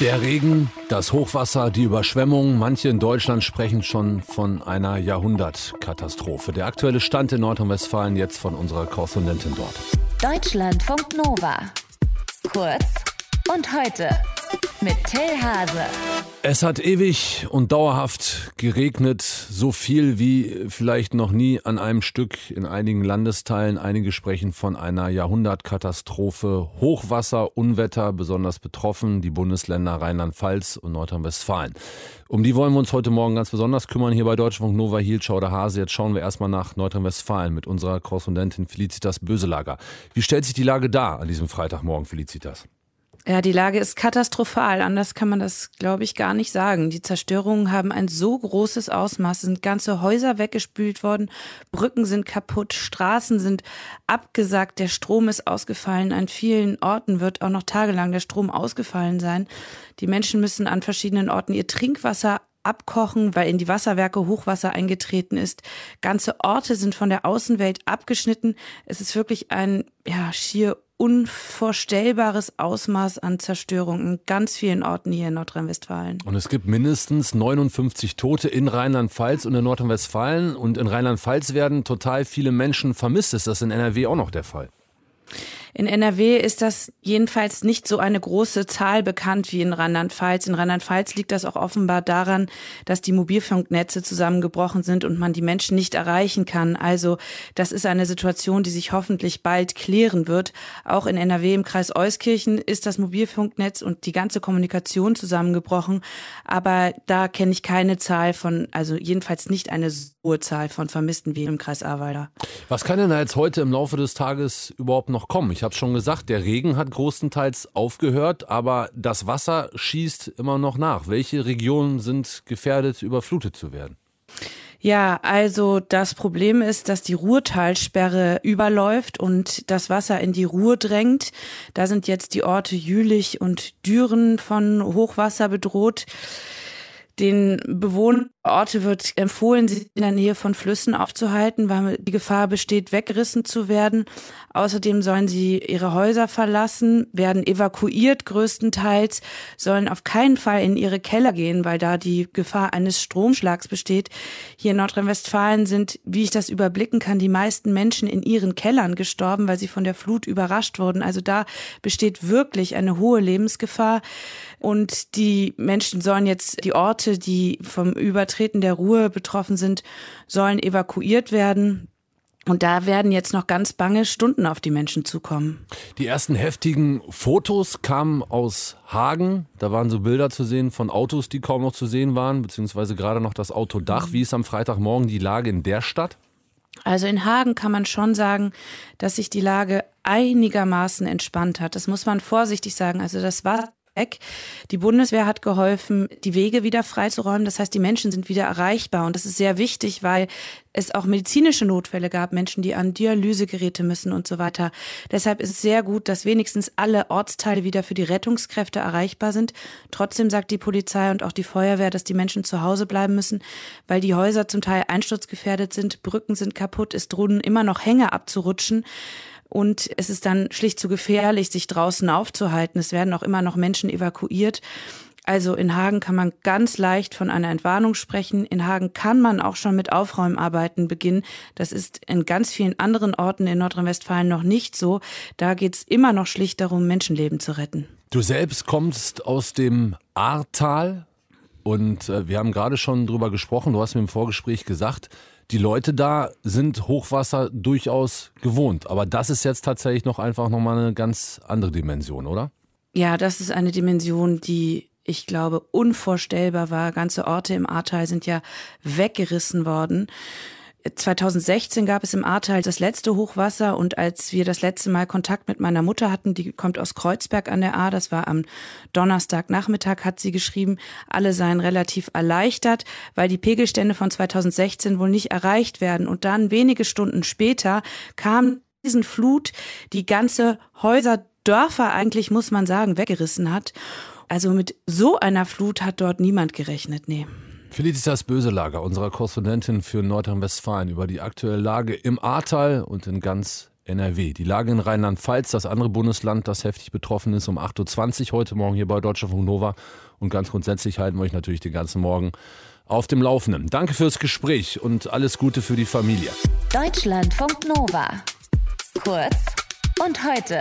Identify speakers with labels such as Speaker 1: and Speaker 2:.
Speaker 1: Der Regen, das Hochwasser, die Überschwemmung. Manche in Deutschland sprechen schon von einer Jahrhundertkatastrophe. Der aktuelle Stand in Nordrhein-Westfalen jetzt von unserer Korrespondentin dort.
Speaker 2: Deutschlandfunk Nova. Kurz und heute mit Till Hase.
Speaker 1: Es hat ewig und dauerhaft geregnet, so viel wie vielleicht noch nie an einem Stück in einigen Landesteilen. Einige sprechen von einer Jahrhundertkatastrophe. Hochwasser, Unwetter, besonders betroffen die Bundesländer Rheinland-Pfalz und Nordrhein-Westfalen. Um die wollen wir uns heute Morgen ganz besonders kümmern hier bei Deutschlandfunk Nova Hielschau oder Hase. Jetzt schauen wir erstmal nach Nordrhein-Westfalen mit unserer Korrespondentin Felicitas Böselager. Wie stellt sich die Lage dar an diesem Freitagmorgen, Felicitas?
Speaker 3: Ja, die Lage ist katastrophal. Anders kann man das, glaube ich, gar nicht sagen. Die Zerstörungen haben ein so großes Ausmaß. Es sind ganze Häuser weggespült worden, Brücken sind kaputt, Straßen sind abgesagt, der Strom ist ausgefallen. An vielen Orten wird auch noch tagelang der Strom ausgefallen sein. Die Menschen müssen an verschiedenen Orten ihr Trinkwasser abkochen, weil in die Wasserwerke Hochwasser eingetreten ist. Ganze Orte sind von der Außenwelt abgeschnitten. Es ist wirklich ein ja, schier unvorstellbares Ausmaß an Zerstörung in ganz vielen Orten hier in Nordrhein-Westfalen.
Speaker 1: Und es gibt mindestens 59 Tote in Rheinland-Pfalz und in Nordrhein-Westfalen. Und in Rheinland-Pfalz werden total viele Menschen vermisst. Ist das in NRW auch noch der Fall?
Speaker 3: In NRW ist das jedenfalls nicht so eine große Zahl bekannt wie in Rheinland-Pfalz. In Rheinland-Pfalz liegt das auch offenbar daran, dass die Mobilfunknetze zusammengebrochen sind und man die Menschen nicht erreichen kann. Also das ist eine Situation, die sich hoffentlich bald klären wird. Auch in NRW im Kreis Euskirchen ist das Mobilfunknetz und die ganze Kommunikation zusammengebrochen. Aber da kenne ich keine Zahl von, also jedenfalls nicht eine hohe Zahl von Vermissten wie im Kreis Ahrweiler.
Speaker 1: Was kann denn da jetzt heute im Laufe des Tages überhaupt noch kommen? Ich habe schon gesagt, der Regen hat großenteils aufgehört, aber das Wasser schießt immer noch nach. Welche Regionen sind gefährdet, überflutet zu werden?
Speaker 3: Ja, also das Problem ist, dass die Ruhrtalsperre überläuft und das Wasser in die Ruhr drängt. Da sind jetzt die Orte Jülich und Düren von Hochwasser bedroht. Den Bewohnern Orte wird empfohlen, sich in der Nähe von Flüssen aufzuhalten, weil die Gefahr besteht, weggerissen zu werden. Außerdem sollen sie ihre Häuser verlassen, werden evakuiert größtenteils, sollen auf keinen Fall in ihre Keller gehen, weil da die Gefahr eines Stromschlags besteht. Hier in Nordrhein-Westfalen sind, wie ich das überblicken kann, die meisten Menschen in ihren Kellern gestorben, weil sie von der Flut überrascht wurden. Also da besteht wirklich eine hohe Lebensgefahr. Und die Menschen sollen jetzt die Orte, die vom Übertreten der Ruhe betroffen sind, sollen evakuiert werden. Und da werden jetzt noch ganz bange Stunden auf die Menschen zukommen.
Speaker 1: Die ersten heftigen Fotos kamen aus Hagen. Da waren so Bilder zu sehen von Autos, die kaum noch zu sehen waren, beziehungsweise gerade noch das Autodach. Wie ist am Freitagmorgen die Lage in der Stadt?
Speaker 3: Also in Hagen kann man schon sagen, dass sich die Lage einigermaßen entspannt hat. Das muss man vorsichtig sagen. Also das war weg. Die Bundeswehr hat geholfen, die Wege wieder freizuräumen. Das heißt, die Menschen sind wieder erreichbar. Und das ist sehr wichtig, weil es auch medizinische Notfälle gab, Menschen, die an Dialysegeräte müssen und so weiter. Deshalb ist es sehr gut, dass wenigstens alle Ortsteile wieder für die Rettungskräfte erreichbar sind. Trotzdem sagt die Polizei und auch die Feuerwehr, dass die Menschen zu Hause bleiben müssen, weil die Häuser zum Teil einsturzgefährdet sind, Brücken sind kaputt, es drohen immer noch Hänge abzurutschen und es ist dann schlicht zu gefährlich, sich draußen aufzuhalten. Es werden auch immer noch Menschen evakuiert. Also in Hagen kann man ganz leicht von einer Entwarnung sprechen. In Hagen kann man auch schon mit Aufräumarbeiten beginnen. Das ist in ganz vielen anderen Orten in Nordrhein-Westfalen noch nicht so. Da geht es immer noch schlicht darum, Menschenleben zu retten.
Speaker 1: Du selbst kommst aus dem Ahrtal und äh, wir haben gerade schon drüber gesprochen. Du hast mir im Vorgespräch gesagt, die Leute da sind Hochwasser durchaus gewohnt. Aber das ist jetzt tatsächlich noch einfach nochmal eine ganz andere Dimension, oder?
Speaker 3: Ja, das ist eine Dimension, die ich glaube, unvorstellbar war. Ganze Orte im Ahrtal sind ja weggerissen worden. 2016 gab es im Ahrtal das letzte Hochwasser und als wir das letzte Mal Kontakt mit meiner Mutter hatten, die kommt aus Kreuzberg an der Ahr, das war am Donnerstagnachmittag, hat sie geschrieben, alle seien relativ erleichtert, weil die Pegelstände von 2016 wohl nicht erreicht werden. Und dann wenige Stunden später kam diesen Flut, die ganze Häuser, Dörfer eigentlich, muss man sagen, weggerissen hat. Also mit so einer Flut hat dort niemand gerechnet, nee.
Speaker 1: Felicitas Böselager, unserer Korrespondentin für Nordrhein-Westfalen, über die aktuelle Lage im Ahrtal und in ganz NRW. Die Lage in Rheinland-Pfalz, das andere Bundesland, das heftig betroffen ist, um 8.20 Uhr heute Morgen hier bei Deutschlandfunk Nova. Und ganz grundsätzlich halten wir euch natürlich den ganzen Morgen auf dem Laufenden. Danke fürs Gespräch und alles Gute für die Familie.
Speaker 2: Deutschlandfunk Nova. Kurz und heute.